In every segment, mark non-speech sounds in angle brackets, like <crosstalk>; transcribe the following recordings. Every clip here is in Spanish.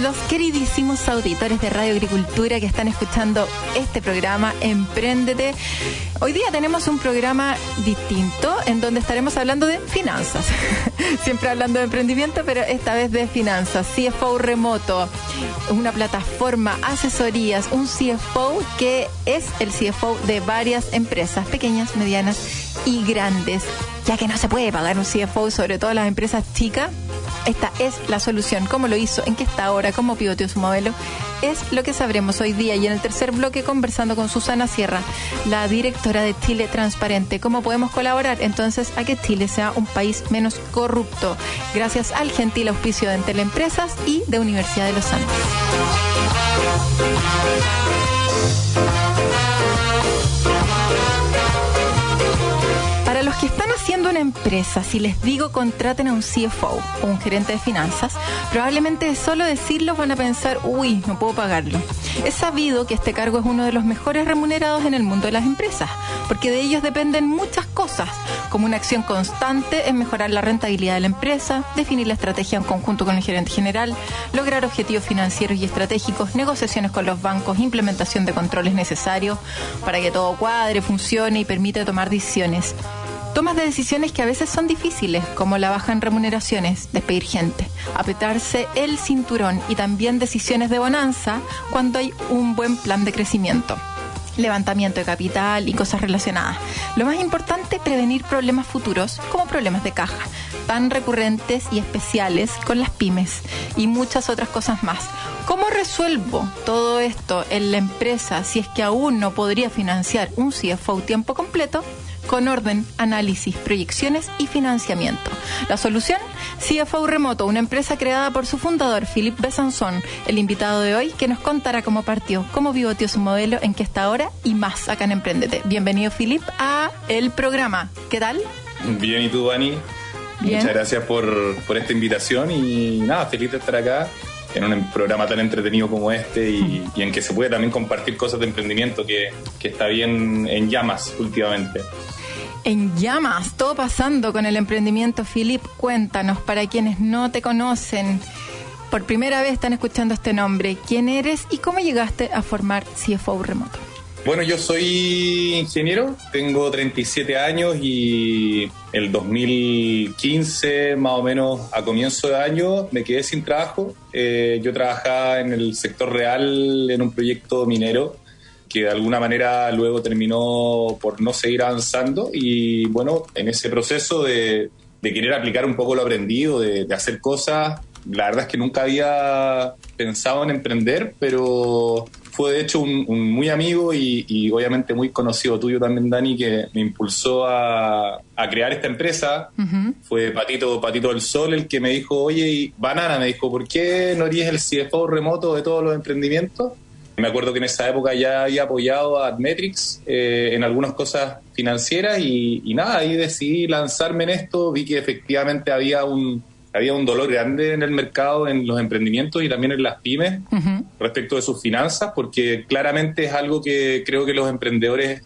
Los queridísimos auditores de Radio Agricultura que están escuchando este programa Empréndete. Hoy día tenemos un programa distinto en donde estaremos hablando de finanzas. <laughs> Siempre hablando de emprendimiento, pero esta vez de finanzas. CFO remoto, una plataforma, asesorías, un CFO que es el CFO de varias empresas, pequeñas, medianas y grandes. Ya que no se puede pagar un CFO, sobre todo las empresas chicas, esta es la solución. ¿Cómo lo hizo? ¿En qué está ahora? ¿Cómo pivoteó su modelo? Es lo que sabremos hoy día y en el tercer bloque conversando con Susana Sierra, la directora de Chile Transparente. ¿Cómo podemos colaborar entonces a que Chile sea un país menos corrupto? Gracias al gentil auspicio de Teleempresas y de Universidad de los Andes. Una empresa, si les digo contraten a un CFO o un gerente de finanzas, probablemente solo decirlo van a pensar, uy, no puedo pagarlo. Es sabido que este cargo es uno de los mejores remunerados en el mundo de las empresas, porque de ellos dependen muchas cosas, como una acción constante en mejorar la rentabilidad de la empresa, definir la estrategia en conjunto con el gerente general, lograr objetivos financieros y estratégicos, negociaciones con los bancos, implementación de controles necesarios para que todo cuadre, funcione y permita tomar decisiones. Tomas de decisiones que a veces son difíciles, como la baja en remuneraciones, despedir gente, apretarse el cinturón y también decisiones de bonanza cuando hay un buen plan de crecimiento levantamiento de capital y cosas relacionadas. Lo más importante, prevenir problemas futuros, como problemas de caja, tan recurrentes y especiales con las pymes y muchas otras cosas más. ¿Cómo resuelvo todo esto en la empresa si es que aún no podría financiar un CFO tiempo completo? Con orden, análisis, proyecciones y financiamiento. La solución, CFO Remoto, una empresa creada por su fundador, Philippe Besançon, el invitado de hoy, que nos contará cómo partió, cómo pivoteó su modelo, en qué está ahora y más acá en Emprendete. Bienvenido, Philippe, a el programa. ¿Qué tal? Bien, ¿y tú, Dani? Muchas gracias por, por esta invitación y nada, feliz de estar acá en un programa tan entretenido como este y, en que se puede también compartir cosas de emprendimiento que, que está bien en llamas últimamente en llamas, todo pasando con el emprendimiento. Philip, cuéntanos, para quienes no te conocen, por primera vez están escuchando este nombre, ¿quién eres y cómo llegaste a formar CFO Remoto? Bueno, yo soy ingeniero, tengo 37 años y el 2015, más o menos a comienzo de año, me quedé sin trabajo. Eh, yo trabajaba en el sector real en un proyecto minero que de alguna manera luego terminó por no seguir avanzando y bueno, en ese proceso de, querer aplicar un poco lo aprendido, de, hacer cosas, la verdad es que nunca había pensado en emprender, pero fue de hecho un, muy amigo y, obviamente muy conocido tuyo también, Dani, que me impulsó a, crear esta empresa. Fue Patito, Patito del Sol el que me dijo, oye, y Banana me dijo, ¿por qué no eres el CFO remoto de todos los emprendimientos? Me acuerdo que en esa época ya había apoyado a Admetrix eh, en algunas cosas financieras y, nada, ahí decidí lanzarme en esto, vi que efectivamente había un, había un dolor grande en el mercado, en los emprendimientos y también en las pymes respecto de sus finanzas, porque claramente es algo que creo que los emprendedores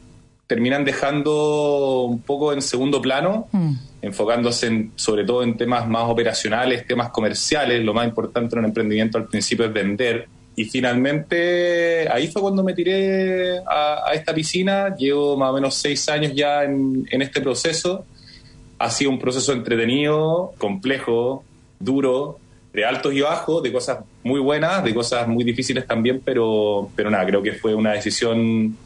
terminan dejando un poco en segundo plano, mm. enfocándose sobre todo en temas más operacionales, temas comerciales. Lo más importante en un emprendimiento al principio es vender y finalmente ahí fue cuando me tiré a, esta piscina. Llevo más o menos seis años ya en, este proceso. Ha sido un proceso entretenido, complejo, duro, de altos y bajos, de cosas muy buenas, de cosas muy difíciles también, pero, pero nada, creo que fue una decisión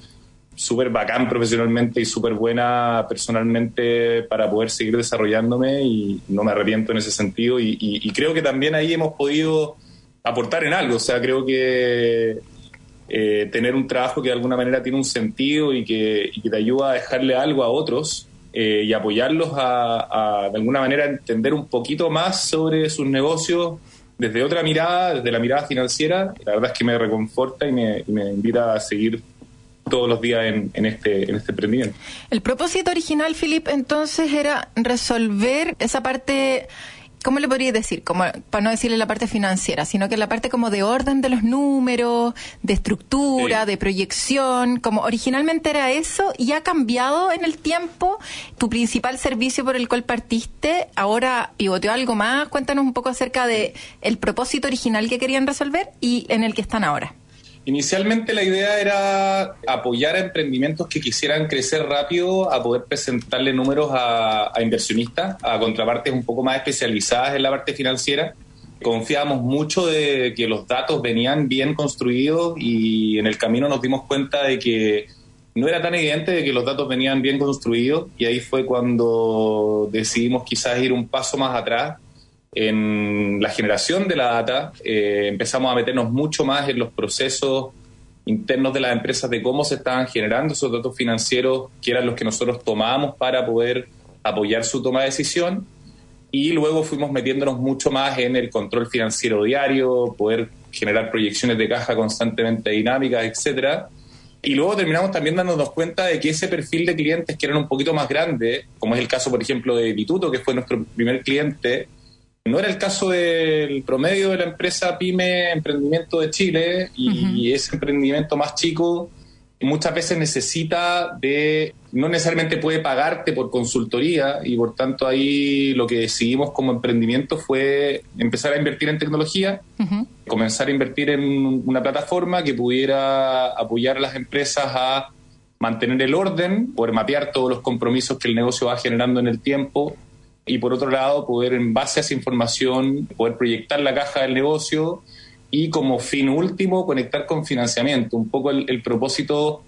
súper bacán profesionalmente y súper buena personalmente para poder seguir desarrollándome y no me arrepiento en ese sentido y creo que también ahí hemos podido aportar en algo. O sea, creo que eh, tener un trabajo que de alguna manera tiene un sentido y que, te ayuda a dejarle algo a otros eh, y apoyarlos a, de alguna manera entender un poquito más sobre sus negocios desde otra mirada, desde la mirada financiera, la verdad es que me reconforta y me, invita a seguir todos los días en, en, este, en este emprendimiento. El propósito original, Filip, entonces era resolver esa parte ¿cómo le podría decir? Como, para no decirle la parte financiera, sino que la parte como de orden de los números, de estructura, de proyección, como originalmente era eso y ha cambiado en el tiempo. Tu principal servicio por el cual partiste, ahora pivoteó algo más. Cuéntanos un poco acerca de el propósito original que querían resolver y en el que están ahora. Inicialmente la idea era apoyar a emprendimientos que quisieran crecer rápido, a poder presentarle números a, inversionistas, a contrapartes un poco más especializadas en la parte financiera. Confiábamos mucho de que los datos venían bien construidos y en el camino nos dimos cuenta de que no era tan evidente de que los datos venían bien construidos y ahí fue cuando decidimos quizás ir un paso más atrás en la generación de la data, eh, empezamos a meternos mucho más en los procesos internos de las empresas de cómo se estaban generando esos datos financieros, que eran los que nosotros tomábamos para poder apoyar su toma de decisión. Y luego fuimos metiéndonos mucho más en el control financiero diario, poder generar proyecciones de caja constantemente dinámicas, etcétera. Y luego terminamos también dándonos cuenta de que ese perfil de clientes que eran un poquito más grandes, como es el caso, por ejemplo, de Vituto, que fue nuestro primer cliente, no era el caso del promedio de la empresa Pyme Emprendimiento de Chile y, ese emprendimiento más chico muchas veces necesita de, no necesariamente puede pagarte por consultoría y por tanto ahí lo que decidimos como emprendimiento fue empezar a invertir en tecnología, comenzar a invertir en una plataforma que pudiera apoyar a las empresas a mantener el orden, poder mapear todos los compromisos que el negocio va generando en el tiempo y por otro lado poder en base a esa información poder proyectar la caja del negocio y como fin último conectar con financiamiento. Un poco el, propósito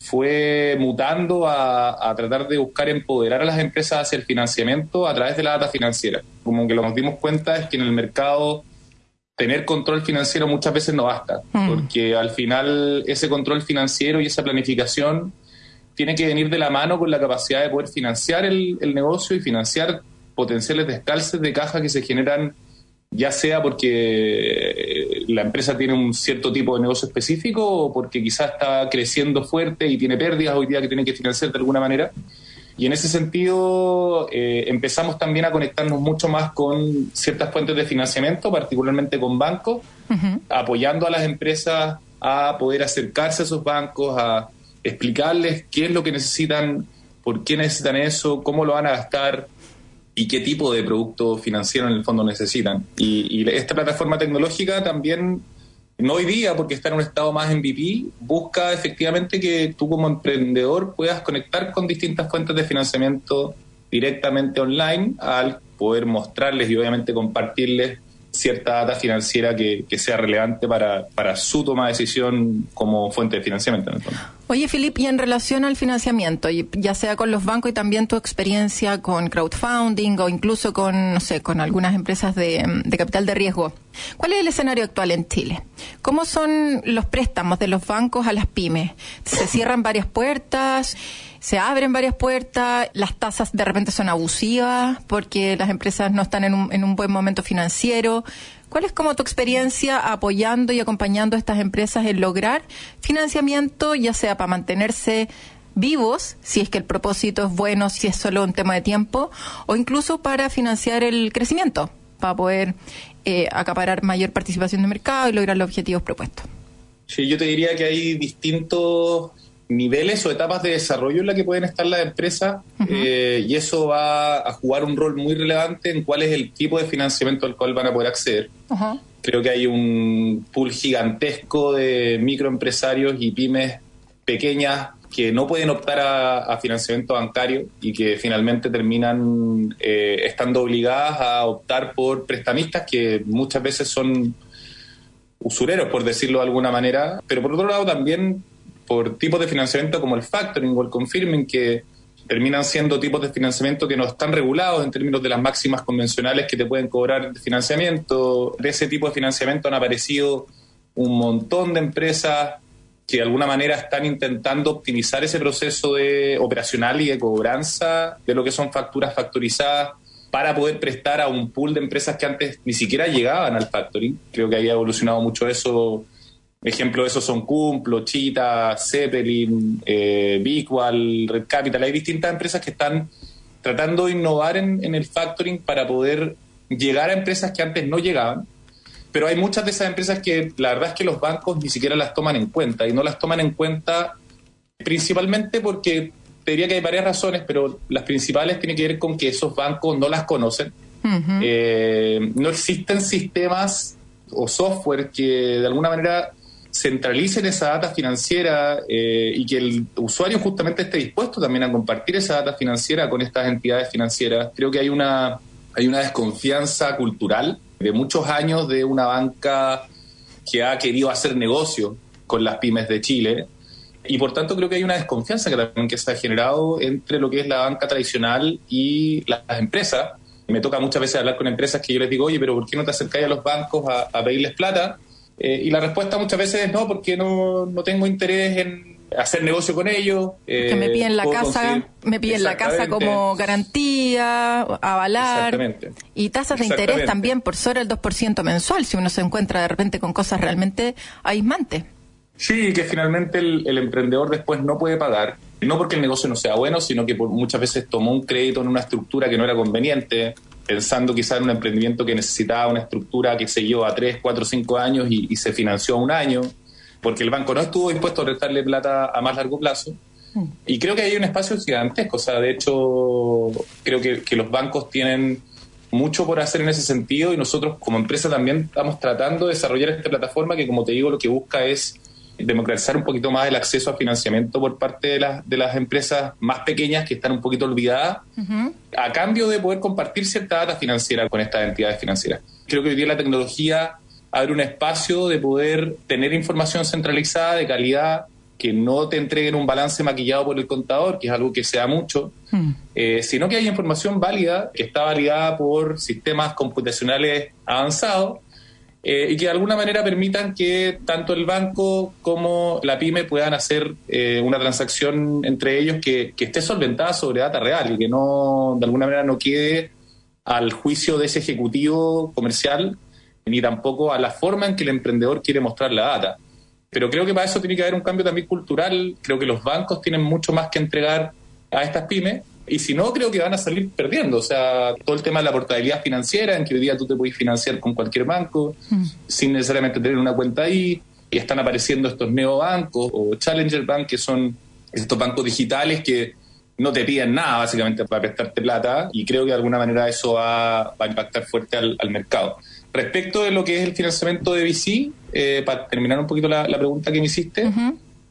fue mutando a, a, tratar de buscar empoderar a las empresas hacia el financiamiento a través de la data financiera. Como que lo que nos dimos cuenta es que en el mercado tener control financiero muchas veces no basta, mm. porque al final ese control financiero y esa planificación tiene que venir de la mano con la capacidad de poder financiar el, negocio y financiar potenciales descalces de caja que se generan ya sea porque eh, la empresa tiene un cierto tipo de negocio específico o porque quizás está creciendo fuerte y tiene pérdidas hoy día que tiene que financiar de alguna manera. Y en ese sentido eh, empezamos también a conectarnos mucho más con ciertas fuentes de financiamiento, particularmente con bancos, apoyando a las empresas a poder acercarse a esos bancos, a explicarles qué es lo que necesitan, por qué necesitan eso, cómo lo van a gastar y qué tipo de producto financiero en el fondo necesitan. Y, esta plataforma tecnológica también, no hoy día, porque está en un estado más MVP, busca efectivamente que tú como emprendedor puedas conectar con distintas fuentes de financiamiento directamente online al poder mostrarles y obviamente compartirles cierta data financiera que, sea relevante para, para, su toma de decisión como fuente de financiamiento. En el fondo. Oye, Filip, y en relación al financiamiento, ya sea con los bancos y también tu experiencia con crowdfunding o incluso con, no sé, con algunas empresas de, de capital de riesgo, ¿cuál es el escenario actual en Chile? ¿Cómo son los préstamos de los bancos a las pymes? ¿Se cierran varias puertas? se abren varias puertas, las tasas de repente son abusivas porque las empresas no están en un, en un buen momento financiero. ¿Cuál es como tu experiencia apoyando y acompañando a estas empresas en lograr financiamiento, ya sea para mantenerse vivos, si es que el propósito es bueno, si es solo un tema de tiempo, o incluso para financiar el crecimiento, para poder eh, acaparar mayor participación de mercado y lograr los objetivos propuestos? Sí, yo te diría que hay distintos niveles o etapas de desarrollo en la que pueden estar las empresas eh, y eso va a jugar un rol muy relevante en cuál es el tipo de financiamiento al cual van a poder acceder. Creo que hay un pool gigantesco de microempresarios y pymes pequeñas que no pueden optar a, financiamiento bancario y que finalmente terminan eh, estando obligadas a optar por prestamistas que muchas veces son usureros, por decirlo de alguna manera, pero por otro lado también por tipos de financiamiento como el factoring o el confirming, que terminan siendo tipos de financiamiento que no están regulados en términos de las máximas convencionales que te pueden cobrar de financiamiento. De ese tipo de financiamiento han aparecido un montón de empresas que de alguna manera están intentando optimizar ese proceso de operacional y de cobranza de lo que son facturas factorizadas para poder prestar a un pool de empresas que antes ni siquiera llegaban al factoring. Creo que había evolucionado mucho eso. Ejemplo de eso son Cumplo, Chita, Zeppelin, eh, Red Capital. Hay distintas empresas que están tratando de innovar en, en el factoring para poder llegar a empresas que antes no llegaban. Pero hay muchas de esas empresas que la verdad es que los bancos ni siquiera las toman en cuenta y no las toman en cuenta principalmente porque te diría que hay varias razones, pero las principales tienen que ver con que esos bancos no las conocen. Eh, no existen sistemas o software que de alguna manera centralicen esa data financiera eh, y que el usuario justamente esté dispuesto también a compartir esa data financiera con estas entidades financieras. Creo que hay una, hay una desconfianza cultural de muchos años de una banca que ha querido hacer negocio con las pymes de Chile y por tanto creo que hay una desconfianza que también que se ha generado entre lo que es la banca tradicional y las empresas. Me toca muchas veces hablar con empresas que yo les digo, oye, pero ¿por qué no te acercáis a los bancos a, pedirles plata? Eh, y la respuesta muchas veces es no, porque no, no tengo interés en hacer negocio con ellos. que me piden la casa, me piden la casa como garantía, avalar. Y tasas de interés también por sobre el 2% mensual, si uno se encuentra de repente con cosas realmente aismantes. Sí, que finalmente el, emprendedor después no puede pagar, no porque el negocio no sea bueno, sino que muchas veces tomó un crédito en una estructura que no era conveniente, pensando quizás en un emprendimiento que necesitaba una estructura que se llevó a 3, 4, 5 años y, se financió a un año, porque el banco no estuvo dispuesto a prestarle plata a más largo plazo. Y creo que hay un espacio gigantesco, o sea, de hecho, creo que, que los bancos tienen mucho por hacer en ese sentido y nosotros como empresa también estamos tratando de desarrollar esta plataforma que, como te digo, lo que busca es democratizar un poquito más el acceso a financiamiento por parte de, las de las empresas más pequeñas que están un poquito olvidadas, a cambio de poder compartir cierta data financiera con estas entidades financieras. Creo que hoy día la tecnología abre un espacio de poder tener información centralizada de calidad que no te entreguen un balance maquillado por el contador, que es algo que se da mucho, mm. eh, sino que hay información válida, que está validada por sistemas computacionales avanzados eh, y que de alguna manera permitan que tanto el banco como la pyme puedan hacer eh, una transacción entre ellos que, esté solventada sobre data real y que no, de alguna manera, no quede al juicio de ese ejecutivo comercial ni tampoco a la forma en que el emprendedor quiere mostrar la data. Pero creo que para eso tiene que haber un cambio también cultural. Creo que los bancos tienen mucho más que entregar a estas pymes y si no, creo que van a salir perdiendo. O sea, todo el tema de la portabilidad financiera, en que hoy día tú te puedes financiar con cualquier banco, mm. sin necesariamente tener una cuenta ahí. Y están apareciendo estos neobancos o Challenger Bank, que son estos bancos digitales que no te piden nada básicamente para prestarte plata. Y creo que de alguna manera eso va, a impactar fuerte al, mercado. Respecto de lo que es el financiamiento de VC, eh, para terminar un poquito la, pregunta que me hiciste,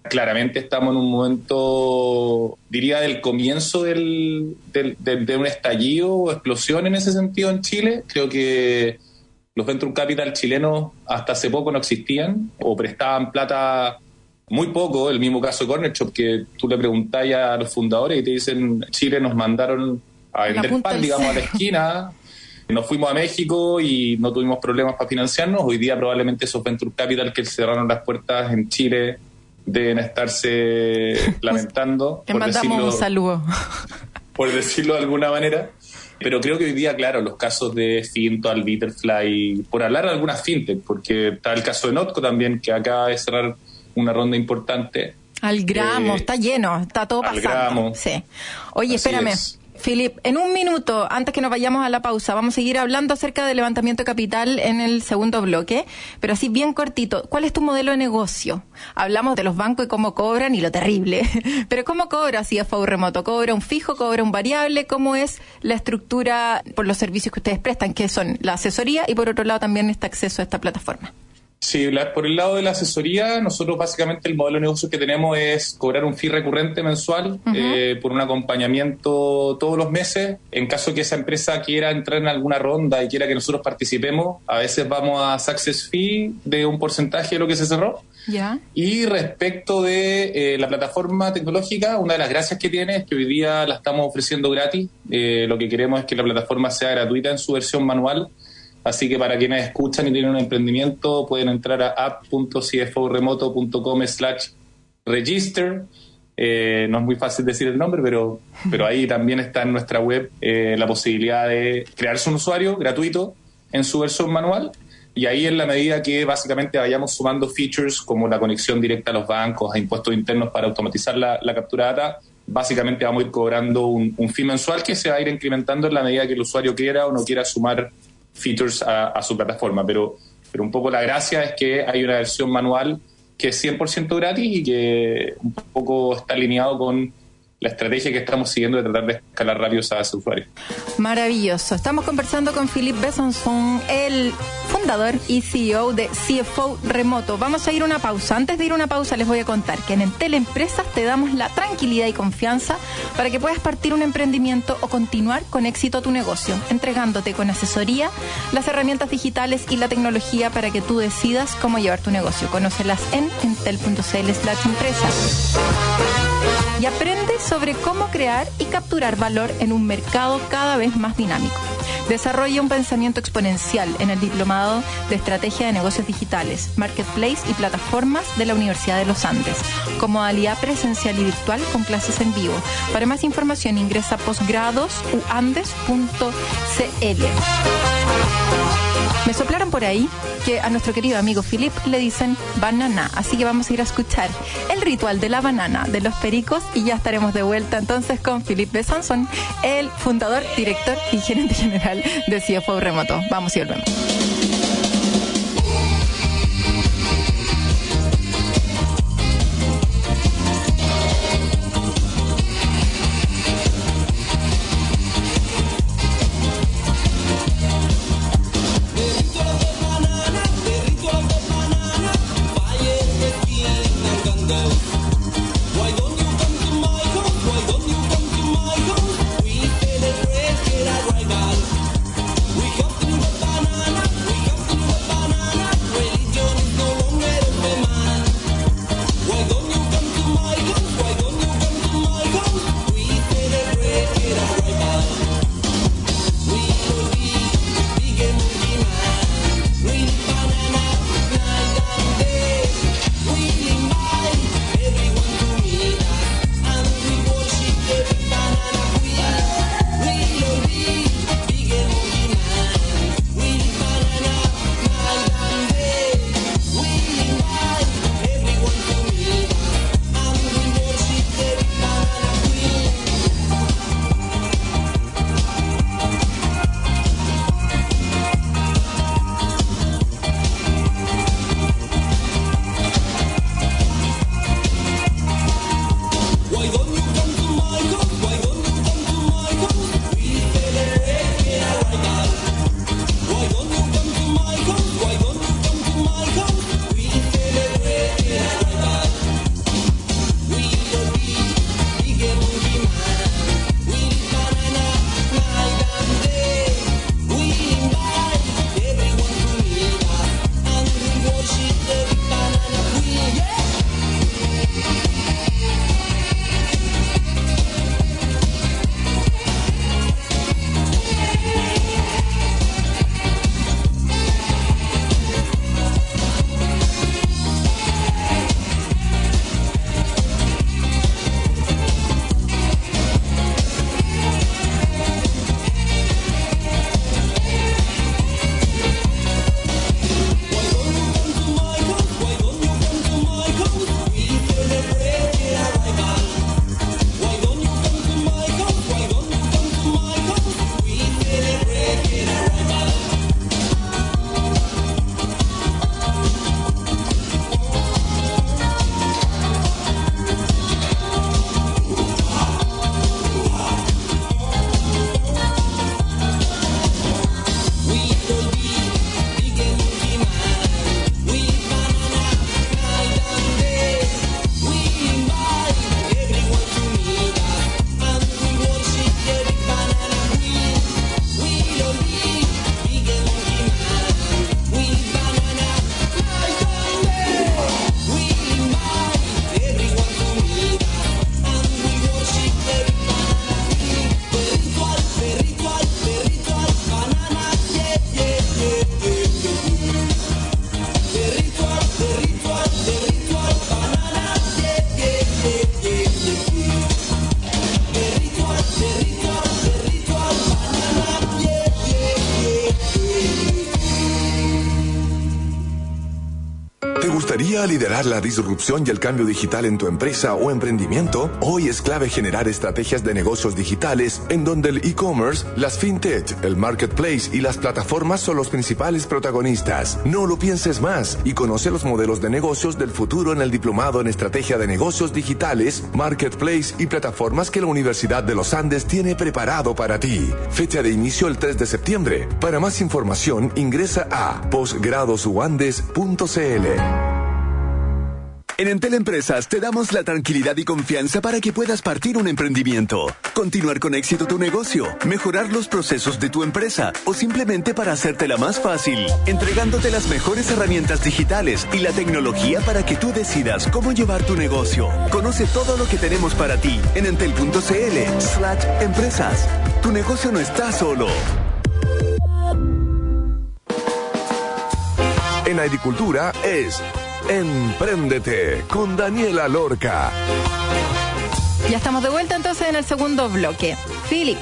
claramente estamos en un momento, diría, del comienzo del, de un estallido o explosión en ese sentido en Chile. Creo que los Venture Capital chilenos hasta hace poco no existían o prestaban plata muy poco. El mismo caso de Corner Shop, que tú le preguntas a los fundadores y te dicen, Chile nos mandaron a vender pan, digamos, a la <laughs> esquina. Nos fuimos a México y no tuvimos problemas para financiarnos. Hoy día probablemente esos Venture Capital que cerraron las puertas en Chile deben estarse <laughs> lamentando. Te mandamos un saludo. <laughs> Por decirlo de alguna manera. Pero creo que hoy día, claro, los casos de Finto, Bitterfly, por hablar de algunas fintech, porque está el caso de Notco también, que acaba de cerrar una ronda importante. Al gramo, eh, está lleno, está todo pasando. Al gramo. Sí. Oye, espérame. Filip, en un minuto, antes que nos vayamos a la pausa, vamos a seguir hablando acerca del levantamiento de capital en el segundo bloque, pero así bien cortito, ¿cuál es tu modelo de negocio? Hablamos de los bancos y cómo cobran y lo terrible, <laughs> pero ¿cómo cobra CFO remoto? ¿Cobra un fijo, cobra un variable? ¿Cómo es la estructura por los servicios que ustedes prestan, que son la asesoría y por otro lado también este acceso a esta plataforma? Sí, por el lado de la asesoría, nosotros básicamente el modelo de negocio que tenemos es cobrar un fee recurrente mensual eh, por un acompañamiento todos los meses. En caso que esa empresa quiera entrar en alguna ronda y quiera que nosotros participemos, a veces vamos a success fee de un porcentaje de lo que se cerró. Y respecto de eh, la plataforma tecnológica, una de las gracias que tiene es que hoy día la estamos ofreciendo gratis. Eh, lo que queremos es que la plataforma sea gratuita en su versión manual Así que para quienes escuchan y tienen un emprendimiento, pueden entrar a app.cforemoto.com slash register. Eh, no es muy fácil decir el nombre, pero, pero ahí también está en nuestra web eh, la posibilidad de crearse un usuario gratuito en su versión manual y ahí en la medida que básicamente vayamos sumando features como la conexión directa a los bancos, a impuestos internos para automatizar la, captura de data, básicamente vamos a ir cobrando un, un, fee mensual que se va a ir incrementando en la medida que el usuario quiera o no quiera sumar features a, su plataforma. Pero, pero un poco la gracia es que hay una versión manual que es 100% gratis y que un poco está alineado con la estrategia que estamos siguiendo de tratar de escalar radios a ese usuario. Maravilloso. Estamos conversando con Philippe Besançon, el fundador y CEO de CFO Remoto. Vamos a ir una pausa. Antes de ir a una pausa les voy a contar que en Entel Empresas te damos la tranquilidad y confianza para que puedas partir un emprendimiento o continuar con éxito tu negocio, entregándote con asesoría las herramientas digitales y la tecnología para que tú decidas cómo llevar tu negocio. Conócelas en entel.cl/empresas y aprende sobre cómo crear y capturar valor en un mercado cada vez más dinámico. Desarrolla un pensamiento exponencial en el Diplomado de Estrategia de Negocios Digitales, Marketplace y Plataformas de la Universidad de los Andes, como modalidad presencial y virtual con clases en vivo. Para más información ingresa a posgradosuandes.cl. Me soplaron por ahí que a nuestro querido amigo Philip le dicen banana, así que vamos a ir a escuchar el ritual de la banana de los pericos y ya estaremos de vuelta entonces con Philippe Sanson, el fundador, director y gerente general de CFO Remoto. Vamos y volvemos. Liderar la disrupción y el cambio digital en tu empresa o emprendimiento? Hoy es clave generar estrategias de negocios digitales en donde el e-commerce, las fintech, el marketplace y las plataformas son los principales protagonistas. No lo pienses más y conoce los modelos de negocios del futuro en el diplomado en estrategia de negocios digitales, marketplace y plataformas que la Universidad de los Andes tiene preparado para ti. Fecha de inicio el 3 de septiembre. Para más información ingresa a posgradosuandes.cl. En Entel Empresas te damos la tranquilidad y confianza para que puedas partir un emprendimiento, continuar con éxito tu negocio, mejorar los procesos de tu empresa o simplemente para hacértela más fácil, entregándote las mejores herramientas digitales y la tecnología para que tú decidas cómo llevar tu negocio. Conoce todo lo que tenemos para ti en entel.cl slash empresas. Tu negocio no está solo. En agricultura es Empréndete con Daniela Lorca. Ya estamos de vuelta entonces en el segundo bloque. Philip,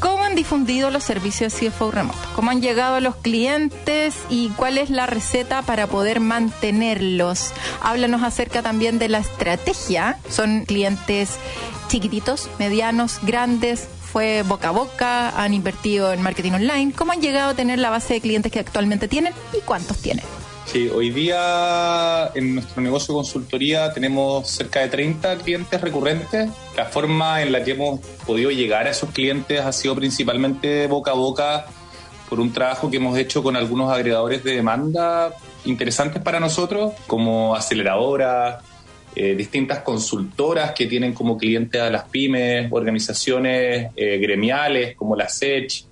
¿cómo han difundido los servicios CFO remoto? ¿Cómo han llegado los clientes y cuál es la receta para poder mantenerlos? Háblanos acerca también de la estrategia. ¿Son clientes chiquititos, medianos, grandes? ¿Fue boca a boca? ¿Han invertido en marketing online? ¿Cómo han llegado a tener la base de clientes que actualmente tienen y cuántos tienen? Sí, hoy día en nuestro negocio de consultoría tenemos cerca de 30 clientes recurrentes. La forma en la que hemos podido llegar a esos clientes ha sido principalmente boca a boca por un trabajo que hemos hecho con algunos agregadores de demanda interesantes para nosotros, como aceleradoras, eh, distintas consultoras que tienen como clientes a las pymes, organizaciones eh, gremiales como la SECH,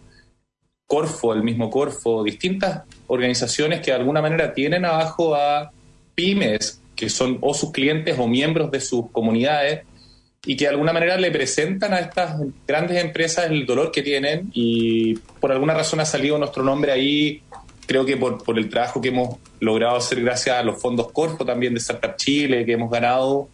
Corfo, el mismo Corfo, distintas organizaciones que de alguna manera tienen abajo a pymes, que son o sus clientes o miembros de sus comunidades, y que de alguna manera le presentan a estas grandes empresas el dolor que tienen y por alguna razón ha salido nuestro nombre ahí, creo que por, por el trabajo que hemos logrado hacer gracias a los fondos Corfo también de Startup Chile, que hemos ganado.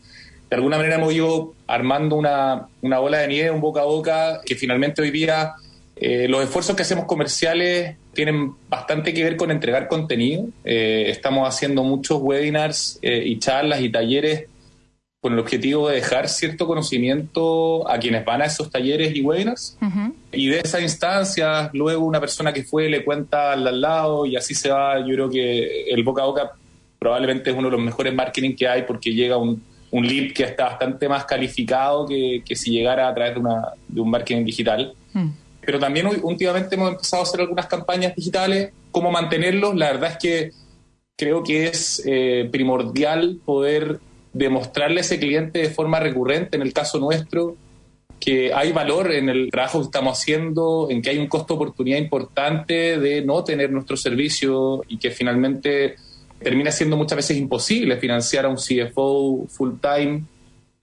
De alguna manera hemos ido armando una, una bola de nieve, un boca a boca, que finalmente hoy día eh, los esfuerzos que hacemos comerciales tienen bastante que ver con entregar contenido. Eh, estamos haciendo muchos webinars eh, y charlas y talleres con el objetivo de dejar cierto conocimiento a quienes van a esos talleres y webinars. Y de esas instancias, luego una persona que fue le cuenta al, al lado y así se va. Yo creo que el boca a boca probablemente es uno de los mejores marketing que hay porque llega un, un lead que está bastante más calificado que, que si llegara a través de, una, de un marketing digital. Mm pero también últimamente hemos empezado a hacer algunas campañas digitales. ¿Cómo mantenerlos? La verdad es que creo que es eh, primordial poder demostrarle a ese cliente de forma recurrente, en el caso nuestro, que hay valor en el trabajo que estamos haciendo, en que hay un costo oportunidad importante de no tener nuestro servicio y que finalmente termina siendo muchas veces imposible financiar a un CFO full time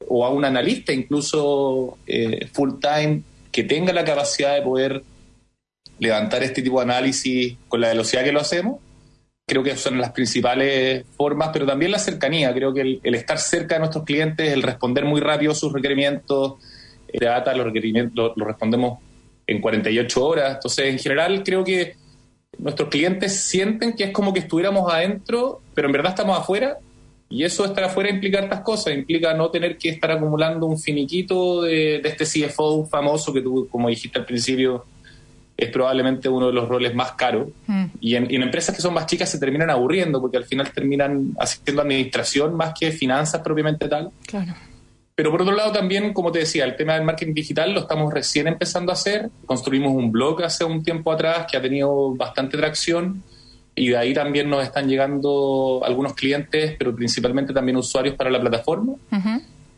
o a un analista incluso eh, full time que tenga la capacidad de poder levantar este tipo de análisis con la velocidad que lo hacemos. Creo que son las principales formas, pero también la cercanía. Creo que el, estar cerca de nuestros clientes, el responder muy rápido sus requerimientos, de data, los requerimientos lo, respondemos en 48 horas. Entonces, en general, creo que nuestros clientes sienten que es como que estuviéramos adentro, pero en verdad estamos afuera y eso estar afuera implica estas cosas, implica no tener que estar acumulando un finiquito de, este CFO famoso que tú, como dijiste al principio, es probablemente uno de los roles más caros. Mm. Y, en, empresas que son más chicas se terminan aburriendo porque al final terminan haciendo administración más que finanzas propiamente tal. Claro. Pero por otro lado también, como te decía, el tema del marketing digital lo estamos recién empezando a hacer. Construimos un blog hace un tiempo atrás que ha tenido bastante tracción y de ahí también nos están llegando algunos clientes, pero principalmente también usuarios para la plataforma.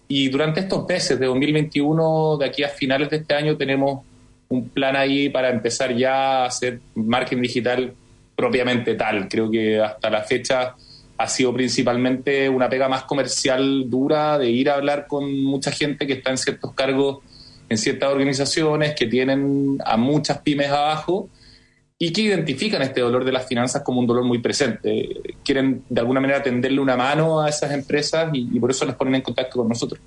Y durante estos meses de 2021, de aquí a finales de este año, tenemos un plan ahí para empezar ya a hacer marketing digital propiamente tal. Creo que hasta la fecha ha sido principalmente una pega más comercial dura de ir a hablar con mucha gente que está en ciertos cargos en ciertas organizaciones, que tienen a muchas pymes abajo y que identifican este dolor de las finanzas como un dolor muy presente. Quieren de alguna manera tenderle una mano a esas empresas y, por eso las ponen en contacto con nosotros.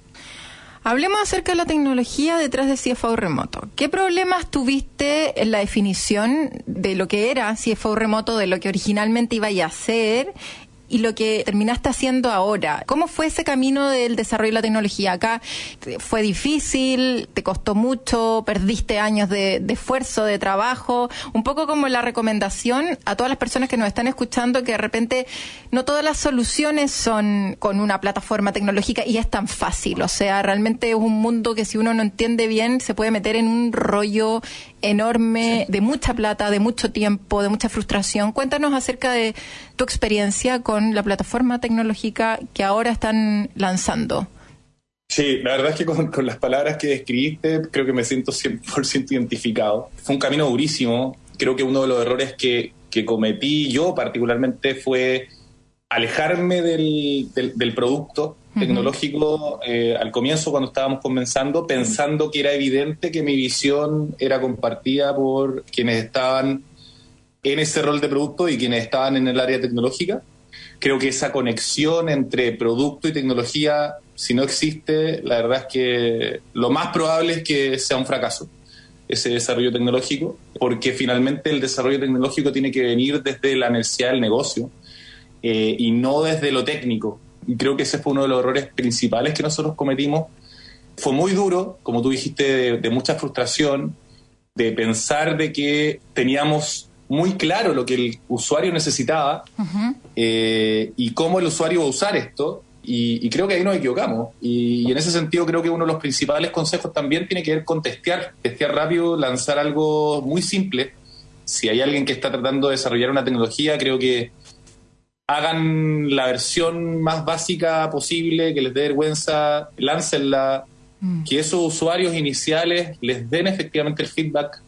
Hablemos acerca de la tecnología detrás de CFO remoto. ¿Qué problemas tuviste en la definición de lo que era CFO remoto, de lo que originalmente iba a hacer y lo que terminaste haciendo ahora. ¿Cómo fue ese camino del desarrollo de la tecnología? Acá fue difícil, te costó mucho, perdiste años de, esfuerzo, de trabajo, un poco como la recomendación a todas las personas que nos están escuchando que de repente no todas las soluciones son con una plataforma tecnológica y es tan fácil. O sea, realmente es un mundo que si uno no entiende bien se puede meter en un rollo enorme de mucha plata, de mucho tiempo, de mucha frustración. Cuéntanos acerca de tu experiencia con la plataforma tecnológica que ahora están lanzando. Sí, la verdad es que con, las palabras que describiste creo que me siento 100% identificado. Fue un camino durísimo. Creo que uno de los errores que, cometí yo particularmente fue alejarme del, del producto tecnológico eh, al comienzo cuando estábamos comenzando, pensando que era evidente que mi visión era compartida por quienes estaban en ese rol de producto y quienes estaban en el área tecnológica. Creo que esa conexión entre producto y tecnología, si no existe, la verdad es que lo más probable es que sea un fracaso ese desarrollo tecnológico, porque finalmente el desarrollo tecnológico tiene que venir desde la necesidad del negocio eh, y no desde lo técnico y creo que ese fue uno de los errores principales que nosotros cometimos. Fue muy duro, como tú dijiste, de, mucha frustración, de pensar de que teníamos muy claro lo que el usuario necesitaba eh, y cómo el usuario va a usar esto. Y, creo que ahí nos equivocamos. Y, y, en ese sentido creo que uno de los principales consejos también tiene que ver con testear, testear rápido, lanzar algo muy simple. Si hay alguien que está tratando de desarrollar una tecnología, creo que hagan la versión más básica posible, que les dé vergüenza, láncenla, mm. que esos usuarios iniciales les den efectivamente el feedback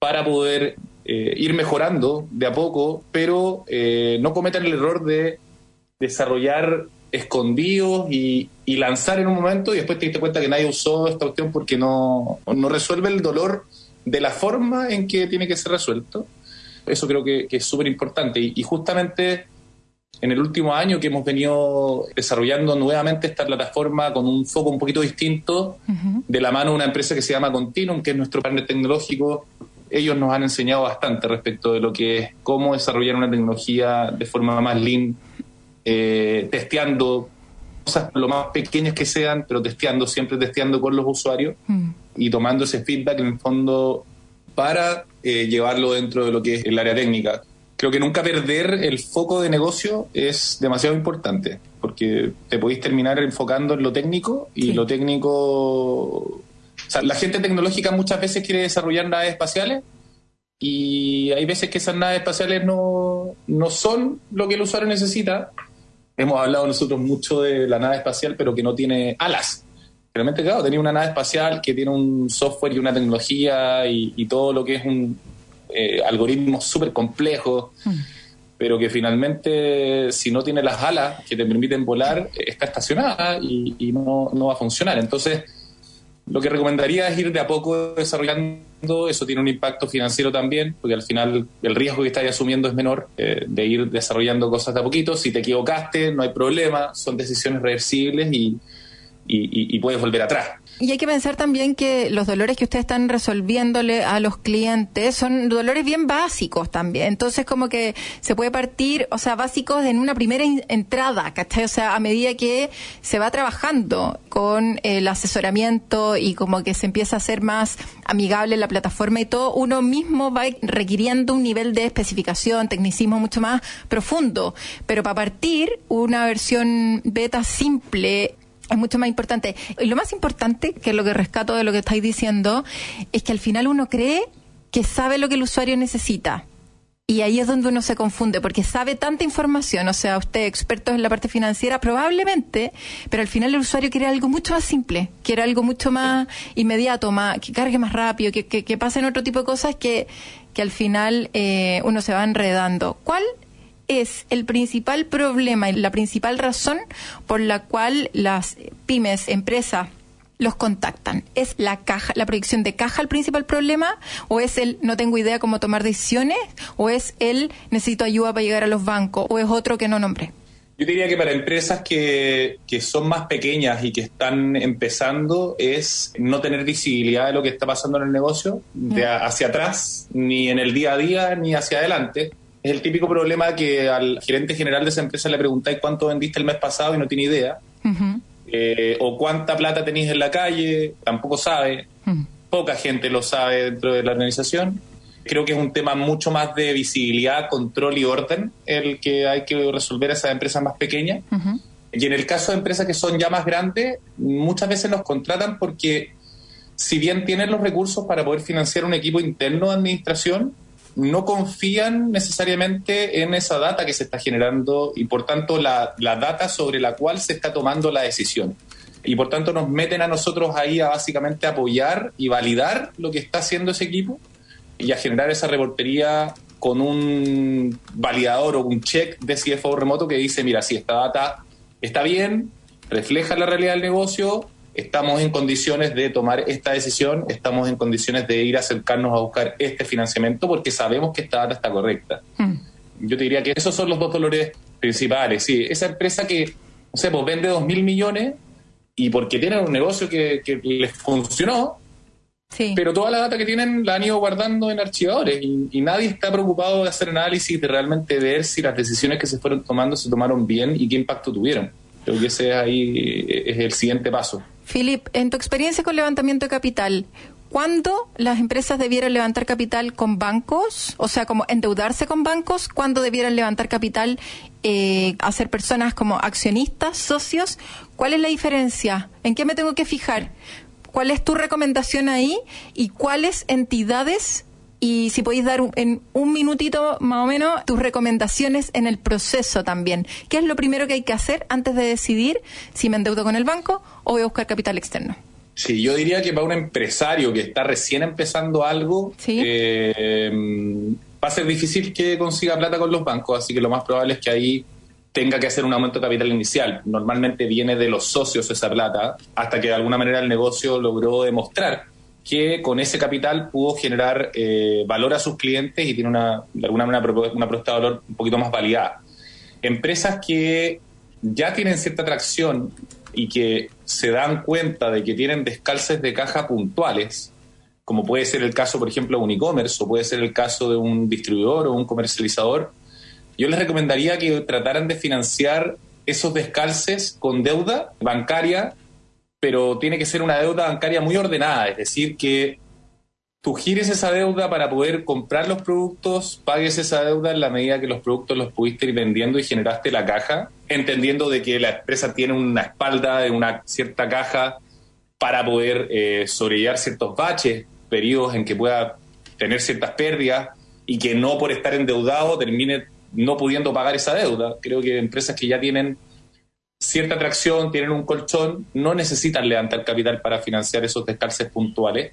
para poder eh, ir mejorando de a poco, pero eh, no cometan el error de desarrollar escondidos y, lanzar en un momento y después te diste cuenta que nadie usó esta opción porque no, no resuelve el dolor de la forma en que tiene que ser resuelto. Eso creo que, es súper importante y justamente en el último año que hemos venido desarrollando nuevamente esta plataforma con un foco un poquito distinto, de la mano de una empresa que se llama Continuum, que es nuestro partner tecnológico. Ellos nos han enseñado bastante respecto de lo que es cómo desarrollar una tecnología de forma más lean, eh, testeando cosas lo más pequeñas que sean, pero testeando, siempre testeando con los usuarios y tomando ese feedback en el fondo para eh, llevarlo dentro de lo que es el área técnica creo que nunca perder el foco de negocio es demasiado importante, porque te podéis terminar enfocando en lo técnico y lo técnico... O sea, la gente tecnológica muchas veces quiere desarrollar naves espaciales y hay veces que esas naves espaciales no, no son lo que el usuario necesita. Hemos hablado nosotros mucho de la nave espacial, pero que no tiene alas. Realmente, claro, tenía una nave espacial que tiene un software y una tecnología y todo lo que es un, eh, algoritmos súper complejos, mm. pero que finalmente si no tiene las alas que te permiten volar, está estacionada y, no, va a funcionar. Entonces, lo que recomendaría es ir de a poco desarrollando, eso tiene un impacto financiero también, porque al final el riesgo que estás asumiendo es menor eh, de ir desarrollando cosas de a poquito. Si te equivocaste, no hay problema, son decisiones reversibles y, y puedes volver atrás. Y hay que pensar también que los dolores que ustedes están resolviéndole a los clientes son dolores bien básicos también. Entonces, como que se puede partir, o sea, básicos en una primera entrada, ¿cachai? O sea, a medida que se va trabajando con el asesoramiento y como que se empieza a hacer más amigable la plataforma y todo, uno mismo va requiriendo un nivel de especificación, tecnicismo mucho más profundo. Pero para partir, una versión beta simple es mucho más importante. Y lo más importante, que es lo que rescato de lo que estáis diciendo, es que al final uno cree que sabe lo que el usuario necesita. Y ahí es donde uno se confunde, porque sabe tanta información, o sea, usted experto en la parte financiera, probablemente, pero al final el usuario quiere algo mucho más simple, quiere algo mucho más inmediato, más, que cargue más rápido, que, que, que pasen otro tipo de cosas que, que al final eh, uno se va enredando. ¿Cuál es el principal problema y la principal razón por la cual las pymes, empresas, los contactan? ¿Es la caja, la proyección de caja el principal problema? ¿O es el no tengo idea cómo tomar decisiones? ¿O es el necesito ayuda para llegar a los bancos? ¿O es otro que no nombre? Yo diría que para empresas que, que, son más pequeñas y que están empezando es no tener visibilidad de lo que está pasando en el negocio, de hacia atrás, ni en el día a día, ni hacia adelante Es el típico problema que al gerente general de esa empresa le preguntáis cuánto vendiste el mes pasado y no tiene idea. Eh, o cuánta plata tenéis en la calle, tampoco sabe. Poca gente lo sabe dentro de la organización. Creo que es un tema mucho más de visibilidad, control y orden el que hay que resolver a esas empresas más pequeñas. Y en el caso de empresas que son ya más grandes, muchas veces nos contratan porque si bien tienen los recursos para poder financiar un equipo interno de administración, no confían necesariamente en esa data que se está generando y por tanto la, data sobre la cual se está tomando la decisión. Y por tanto nos meten a nosotros ahí a básicamente apoyar y validar lo que está haciendo ese equipo y a generar esa reportería con un validador o un check de CFO remoto que dice, mira, si esta data está bien, refleja la realidad del negocio, estamos en condiciones de tomar esta decisión, estamos en condiciones de ir a acercarnos a buscar este financiamiento porque sabemos que esta data está correcta. Hmm. Yo te diría que esos son los dos dolores principales. Sí, esa empresa que, no sé, pues vende dos mil millones y porque tienen un negocio que, les funcionó, pero toda la data que tienen la han ido guardando en archivadores y, y, nadie está preocupado de hacer análisis, de realmente ver si las decisiones que se fueron tomando se tomaron bien y qué impacto tuvieron. Creo que ese ahí es el siguiente paso. Philip, en tu experiencia con levantamiento de capital, ¿cuándo las empresas debieran levantar capital con bancos? O sea, como endeudarse con bancos, ¿cuándo debieran levantar capital eh, hacer personas como accionistas, socios? ¿Cuál es la diferencia? ¿En qué me tengo que fijar? ¿Cuál es tu recomendación ahí? ¿Y cuáles entidades y si podéis dar en un minutito más o menos tus recomendaciones en el proceso también. ¿Qué es lo primero que hay que hacer antes de decidir si me endeudo con el banco o voy a buscar capital externo? Sí, yo diría que para un empresario que está recién empezando algo, eh, va a ser difícil que consiga plata con los bancos, así que lo más probable es que ahí tenga que hacer un aumento de capital inicial. Normalmente viene de los socios esa plata, hasta que de alguna manera el negocio logró demostrar que con ese capital pudo generar eh, valor a sus clientes y tiene una, de alguna manera una propuesta de valor un poquito más validada. Empresas que ya tienen cierta atracción y que se dan cuenta de que tienen descalces de caja puntuales, como puede ser el caso, por ejemplo, de un e-commerce o puede ser el caso de un distribuidor o un comercializador, yo les recomendaría que trataran de financiar esos descalces con deuda bancaria pero tiene que ser una deuda bancaria muy ordenada, es decir, que tú gires esa deuda para poder comprar los productos, pagues esa deuda en la medida que los productos los pudiste ir vendiendo y generaste la caja, entendiendo de que la empresa tiene una espalda de una cierta caja para poder eh, sobrellevar ciertos baches, periodos en que pueda tener ciertas pérdidas y que no por estar endeudado termine no pudiendo pagar esa deuda. Creo que empresas que ya tienen cierta atracción, tienen un colchón, no necesitan levantar capital para financiar esos descalces puntuales.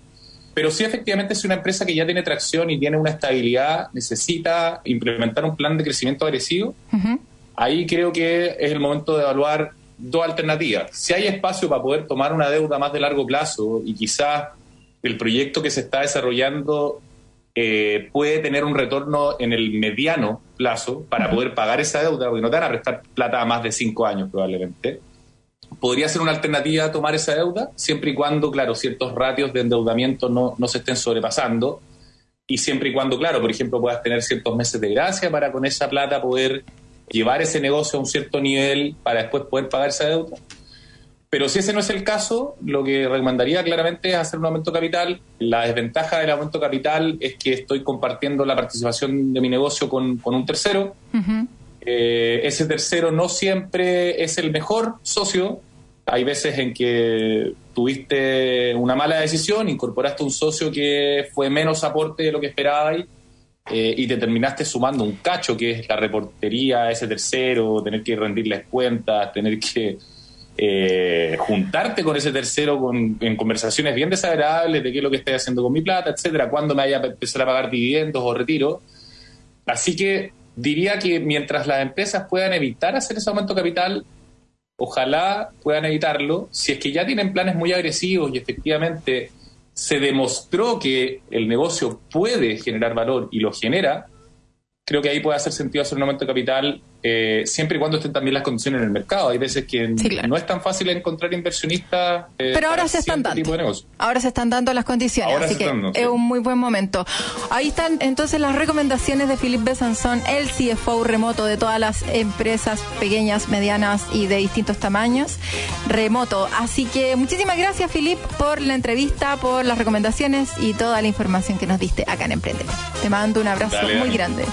Pero sí, efectivamente, si una empresa que ya tiene tracción y tiene una estabilidad, necesita implementar un plan de crecimiento agresivo, ahí creo que es el momento de evaluar dos alternativas. Si hay espacio para poder tomar una deuda más de largo plazo y quizás el proyecto que se está desarrollando eh, puede tener un retorno en el mediano plazo para poder pagar esa deuda, porque no te van a prestar plata a más de cinco años probablemente. Podría ser una alternativa a tomar esa deuda, siempre y cuando, claro, ciertos ratios de endeudamiento no, no se estén sobrepasando y siempre y cuando, claro, por ejemplo, puedas tener ciertos meses de gracia para con esa plata poder llevar ese negocio a un cierto nivel para después poder pagar esa deuda. Pero si ese no es el caso, lo que recomendaría claramente es hacer un aumento capital. La desventaja del aumento capital es que estoy compartiendo la participación de mi negocio con, un tercero. Eh, ese tercero no siempre es el mejor socio. Hay veces en que tuviste una mala decisión, incorporaste un socio que fue menos aporte de lo que esperabais eh, y te terminaste sumando un cacho, que es la reportería, ese tercero, tener que rendirles cuentas, tener que eh, juntarte con ese tercero con, en conversaciones bien desagradables de qué es lo que estoy haciendo con mi plata, etcétera, cuándo me vaya a empezar a pagar dividendos o retiro. Así que diría que mientras las empresas puedan evitar hacer ese aumento de capital, ojalá puedan evitarlo. Si es que ya tienen planes muy agresivos y efectivamente se demostró que el negocio puede generar valor y lo genera, creo que ahí puede hacer sentido hacer un aumento de capital eh, siempre y cuando estén también las condiciones en el mercado. Hay veces que no es tan fácil encontrar inversionistas. Eh, Pero ahora se están dando. ahora se están dando las condiciones, así que es un muy buen momento. Ahí están entonces las recomendaciones de Philippe Besanzón, el CFO remoto de todas las empresas pequeñas, medianas y de distintos tamaños. Remoto. Así que muchísimas gracias, Philippe, por la entrevista, por las recomendaciones y toda la información que nos diste acá en Emprende. Te mando un abrazo muy grande.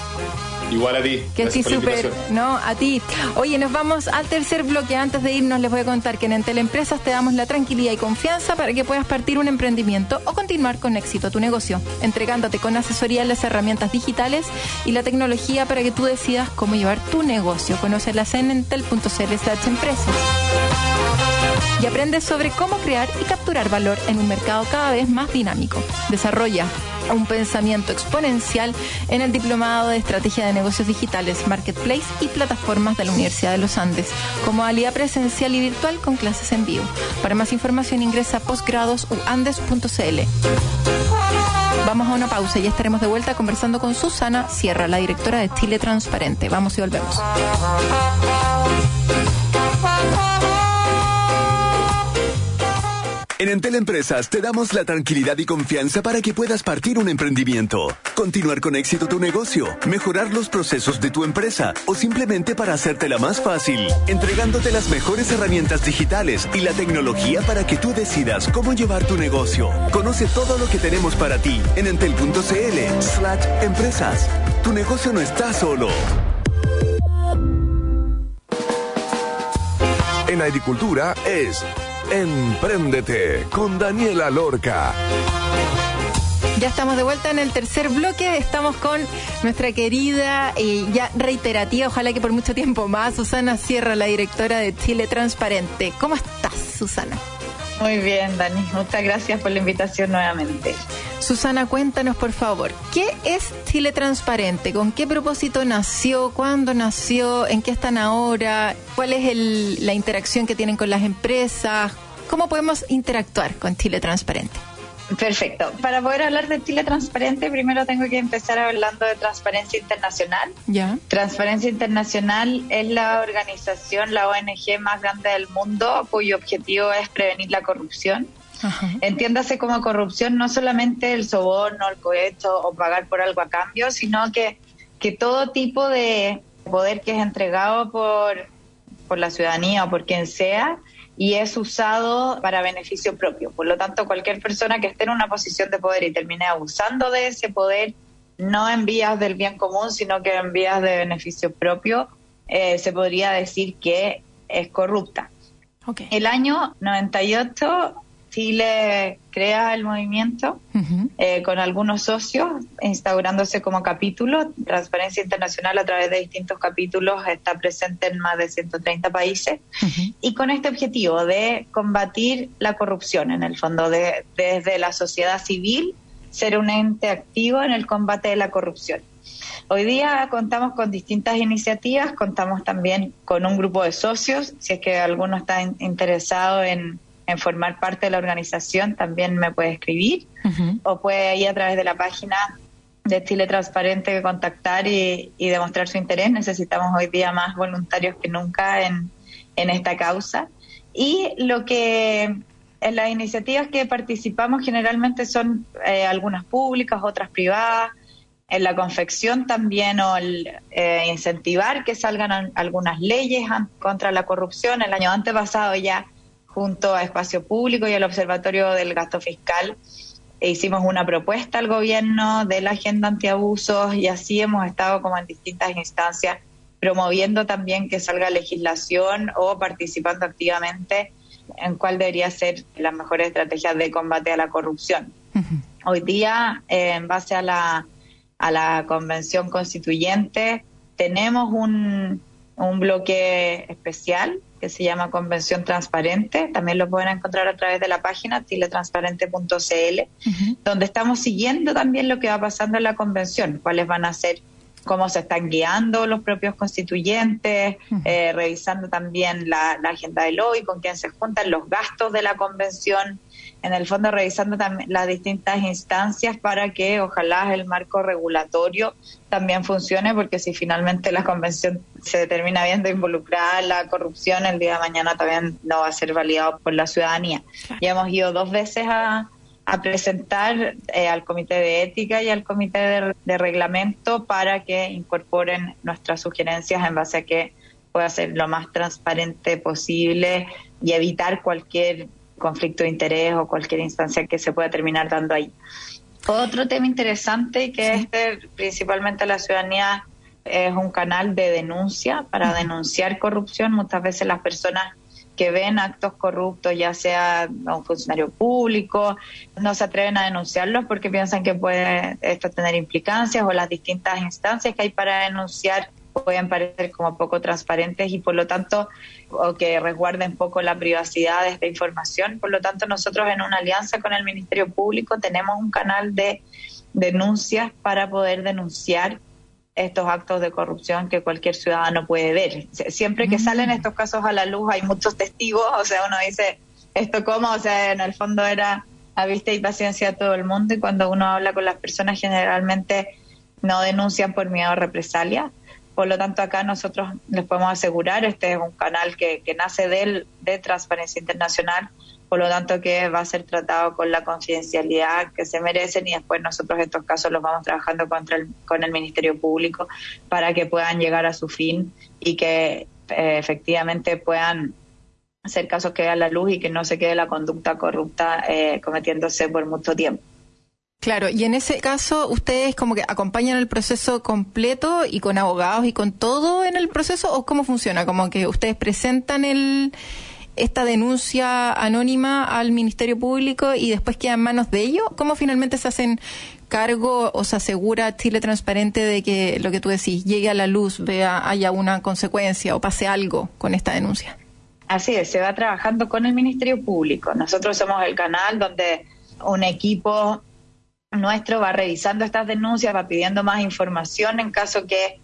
Igual a ti. Que sí, súper. No, a ti. Oye, nos vamos al tercer bloque. Antes de irnos, les voy a contar que en Entel Empresas te damos la tranquilidad y confianza para que puedas partir un emprendimiento o continuar con éxito tu negocio, entregándote con asesoría en las herramientas digitales y la tecnología para que tú decidas cómo llevar tu negocio. Conocerlas en entel.cl empresas. Y aprendes sobre cómo crear y capturar valor en un mercado cada vez más dinámico. Desarrolla un pensamiento exponencial en el Diplomado de Estrategia de Negocios Digitales, Marketplace y Plataformas de la Universidad de los Andes, como alía presencial y virtual con clases en vivo. Para más información ingresa a posgradosandes.cl. Vamos a una pausa y ya estaremos de vuelta conversando con Susana Sierra, la directora de Chile Transparente. Vamos y volvemos. En Entel Empresas te damos la tranquilidad y confianza para que puedas partir un emprendimiento, continuar con éxito tu negocio, mejorar los procesos de tu empresa o simplemente para hacértela más fácil, entregándote las mejores herramientas digitales y la tecnología para que tú decidas cómo llevar tu negocio. Conoce todo lo que tenemos para ti en entel.cl slash empresas. Tu negocio no está solo. En agricultura es Empréndete con Daniela Lorca. Ya estamos de vuelta en el tercer bloque. Estamos con nuestra querida y ya reiterativa, ojalá que por mucho tiempo más, Susana Sierra, la directora de Chile Transparente. ¿Cómo estás, Susana? Muy bien, Dani. Muchas gracias por la invitación nuevamente. Susana, cuéntanos por favor, ¿qué es Chile Transparente? ¿Con qué propósito nació? ¿Cuándo nació? ¿En qué están ahora? ¿Cuál es la interacción que tienen con las empresas? ¿Cómo podemos interactuar con Chile Transparente? Perfecto. Para poder hablar de Chile Transparente, primero tengo que empezar hablando de Transparencia Internacional. Ya. Transparencia Internacional es la organización, la ONG más grande del mundo, cuyo objetivo es prevenir la corrupción. Entiéndase como corrupción no solamente el soborno, el cohecho o pagar por algo a cambio, sino que, que todo tipo de poder que es entregado por, por la ciudadanía o por quien sea y es usado para beneficio propio. Por lo tanto, cualquier persona que esté en una posición de poder y termine abusando de ese poder, no en vías del bien común, sino que en vías de beneficio propio, eh, se podría decir que es corrupta. El año 98 Chile crea el movimiento eh, con algunos socios, instaurándose como capítulo. Transparencia Internacional a través de distintos capítulos está presente en más de 130 países y con este objetivo de combatir la corrupción, en el fondo, de, desde la sociedad civil, ser un ente activo en el combate de la corrupción. Hoy día contamos con distintas iniciativas, contamos también con un grupo de socios, si es que alguno está interesado en en formar parte de la organización, también me puede escribir o puede ir a través de la página de Chile Transparente contactar y, demostrar su interés. Necesitamos hoy día más voluntarios que nunca en, en esta causa. Y lo que en las iniciativas que participamos generalmente son eh, algunas públicas, otras privadas. En la confección también o el, eh, incentivar que salgan algunas leyes contra la corrupción. El año antepasado ya junto a Espacio Público y al Observatorio del Gasto Fiscal, e hicimos una propuesta al gobierno de la agenda antiabusos y así hemos estado como en distintas instancias promoviendo también que salga legislación o participando activamente en cuál debería ser las mejores estrategias de combate a la corrupción. Hoy día, en base a la, a la convención constituyente, tenemos un, un bloque especial que se llama Convención Transparente. También lo pueden encontrar a través de la página tiletransparente.cl, donde estamos siguiendo también lo que va pasando en la convención, cuáles van a ser cómo se están guiando los propios constituyentes, eh, revisando también la, agenda del hoy, con quién se juntan los gastos de la convención. En el fondo revisando también las distintas instancias para que ojalá el marco regulatorio también funcione, porque si finalmente la convención se termina viendo involucrada la corrupción, el día de mañana también no va a ser validado por la ciudadanía. Ya hemos ido dos veces a, presentar eh, al Comité de Ética y al Comité de, de, Reglamento para que incorporen nuestras sugerencias en base a que pueda ser lo más transparente posible y evitar cualquier conflicto de interés o cualquier instancia que se pueda terminar dando ahí. Otro tema interesante que este, principalmente la ciudadanía es un canal de denuncia para denunciar corrupción. Muchas veces las personas que ven actos corruptos, ya sea un funcionario público, no se atreven a denunciarlos porque piensan que puede esto tener implicancias o las distintas instancias que hay para denunciar pueden parecer como poco transparentes y por lo tanto o que resguarden poco la privacidad de esta información. Por lo tanto, nosotros en una alianza con el Ministerio Público tenemos un canal de denuncias para poder denunciar estos actos de corrupción que cualquier ciudadano puede ver. Siempre que salen mm. estos casos a la luz hay muchos <laughs> testigos, o sea, uno dice, ¿esto cómo? O sea, en el fondo era a vista y paciencia de todo el mundo y cuando uno habla con las personas generalmente no denuncian por miedo a represalia por lo tanto, acá nosotros les podemos asegurar, este es un canal que, nace de, de Transparencia Internacional, por lo tanto que va a ser tratado con la confidencialidad que se merecen y después nosotros estos casos los vamos trabajando contra el, con el Ministerio Público para que puedan llegar a su fin y que eh, efectivamente puedan ser casos que vean la luz y que no se quede la conducta corrupta eh, cometiéndose por mucho tiempo. Claro, y en ese caso ustedes como que acompañan el proceso completo y con abogados y con todo en el proceso o cómo funciona, como que ustedes presentan el esta denuncia anónima al Ministerio Público y después queda en manos de ellos, ¿cómo finalmente se hacen cargo o se asegura Chile Transparente de que lo que tú decís llegue a la luz, vea haya una consecuencia o pase algo con esta denuncia? Así es, se va trabajando con el Ministerio Público. Nosotros somos el canal donde un equipo nuestro va revisando estas denuncias, va pidiendo más información en caso que,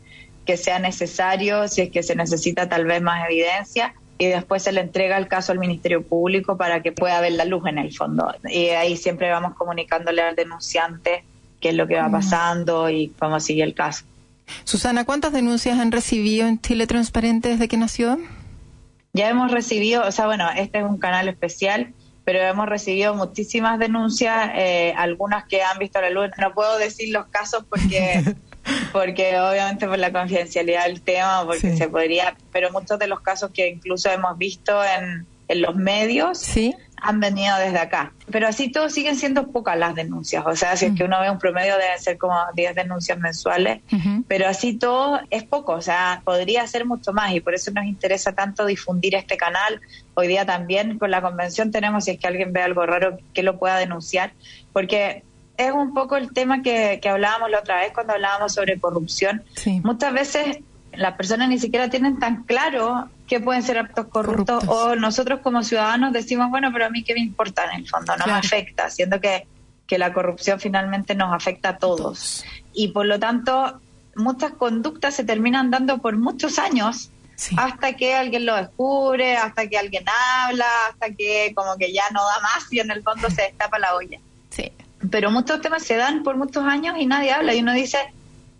que sea necesario, si es que se necesita tal vez más evidencia y después se le entrega el caso al Ministerio Público para que pueda ver la luz en el fondo. Y ahí siempre vamos comunicándole al denunciante qué es lo que va pasando y cómo sigue el caso. Susana, ¿cuántas denuncias han recibido en Chile Transparente desde que nació? Ya hemos recibido, o sea, bueno, este es un canal especial pero hemos recibido muchísimas denuncias, eh, algunas que han visto la luz. No puedo decir los casos porque, <laughs> porque obviamente por la confidencialidad del tema, porque se podría, pero muchos de los casos que incluso hemos visto en, en los medios ¿Sí? han venido desde acá. Pero así todos siguen siendo pocas las denuncias. O sea, si es que uno ve un promedio deben ser como 10 denuncias mensuales, pero así todo es poco. O sea, podría ser mucho más y por eso nos interesa tanto difundir este canal. Hoy día también con la convención tenemos, si es que alguien ve algo raro, que lo pueda denunciar, porque es un poco el tema que, que hablábamos la otra vez cuando hablábamos sobre corrupción. Muchas veces las personas ni siquiera tienen tan claro qué pueden ser actos corruptos, o nosotros como ciudadanos decimos, bueno, pero a mí qué me importa en el fondo, no me afecta, siendo que, que la corrupción finalmente nos afecta a todos. Y por lo tanto, muchas conductas se terminan dando por muchos años hasta que alguien lo descubre, hasta que alguien habla, hasta que como que ya no da más y en el fondo se destapa la olla. Sí. Pero muchos temas se dan por muchos años y nadie habla y uno dice,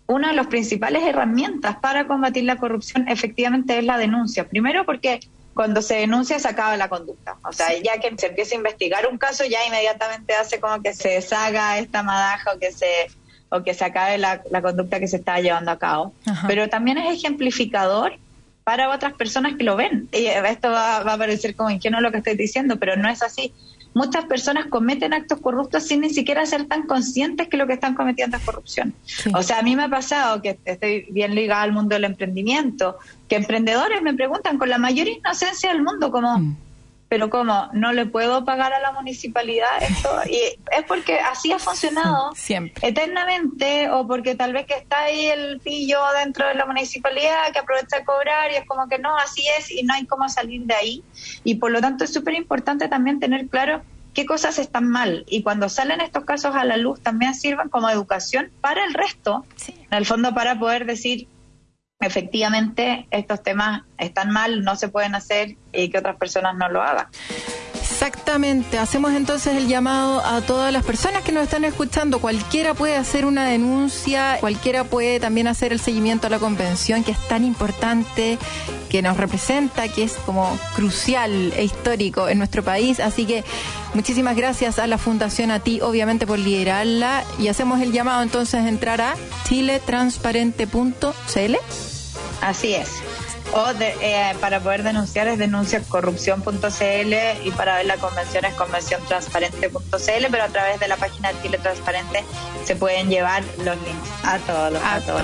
una de las principales herramientas para combatir la corrupción efectivamente es la denuncia. Primero porque cuando se denuncia se acaba la conducta. O sea, ya que se empieza a investigar un caso, ya inmediatamente hace como que se deshaga esta madaja o que se o que se acabe la, conducta que se está llevando a cabo. Pero también es ejemplificador para otras personas que lo ven. Y esto va, va a parecer como ingenuo lo que estoy diciendo, pero no es así muchas personas cometen actos corruptos sin ni siquiera ser tan conscientes que lo que están cometiendo es corrupción. O sea, a mí me ha pasado que estoy bien ligada al mundo del emprendimiento, que emprendedores me preguntan con la mayor inocencia del mundo como... Mm pero como no le puedo pagar a la municipalidad esto y es porque así ha funcionado <laughs> siempre. eternamente o porque tal vez que está ahí el pillo dentro de la municipalidad que aprovecha de cobrar y es como que no así es y no hay cómo salir de ahí. Y por lo tanto es súper importante también tener claro qué cosas están mal. Y cuando salen estos casos a la luz también sirvan como educación para el resto en el fondo para poder decir efectivamente estos temas están mal, no se pueden hacer y que otras personas no lo hagan. Exactamente. Hacemos entonces el llamado a todas las personas que nos están escuchando. Cualquiera puede hacer una denuncia, cualquiera puede también hacer el seguimiento a la convención, que es tan importante, que nos representa, que es como crucial e histórico en nuestro país. Así que muchísimas gracias a la Fundación, a ti, obviamente, por liderarla. Y hacemos el llamado entonces a entrar a chiletransparente.cl. Así es. O eh, para poder denunciar es denunciacorrupción.cl y para ver la convención es convenciontransparente.cl, pero a través de la página de Chile Transparente se pueden llevar los links a todos los, a, todos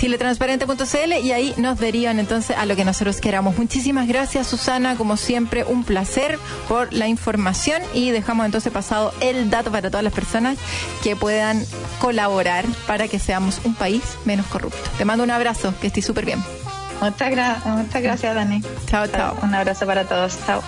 chiletransparente.cl y ahí nos derivan entonces a lo que nosotros queramos. Muchísimas gracias Susana, como siempre un placer por la información y dejamos entonces pasado el dato para todas las personas que puedan colaborar para que seamos un país menos corrupto. Te mando un abrazo, que estés súper bien. Muchas, gracias, Dani. Chao, chao. Un abrazo para todos. Chao.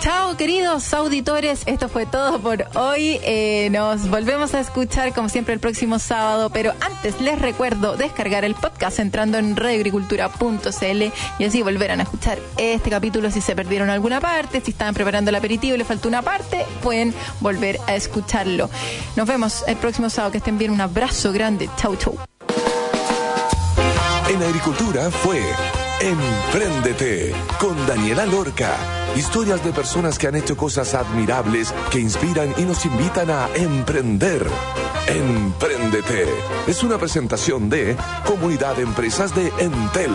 Chao, queridos auditores. Esto fue todo por hoy. Eh, nos volvemos a escuchar, como siempre, el próximo sábado. Pero antes les recuerdo descargar el podcast entrando en radioagricultura.cl y así volverán a escuchar este capítulo si se perdieron alguna parte, si estaban preparando el aperitivo y les faltó una parte, pueden volver a escucharlo. Nos vemos el próximo sábado. Que estén bien. Un abrazo grande. Chau, chau. En Agricultura fue Empréndete con Daniela Lorca. Historias de personas que han hecho cosas admirables que inspiran y nos invitan a emprender. Empréndete es una presentación de Comunidad de Empresas de Entel.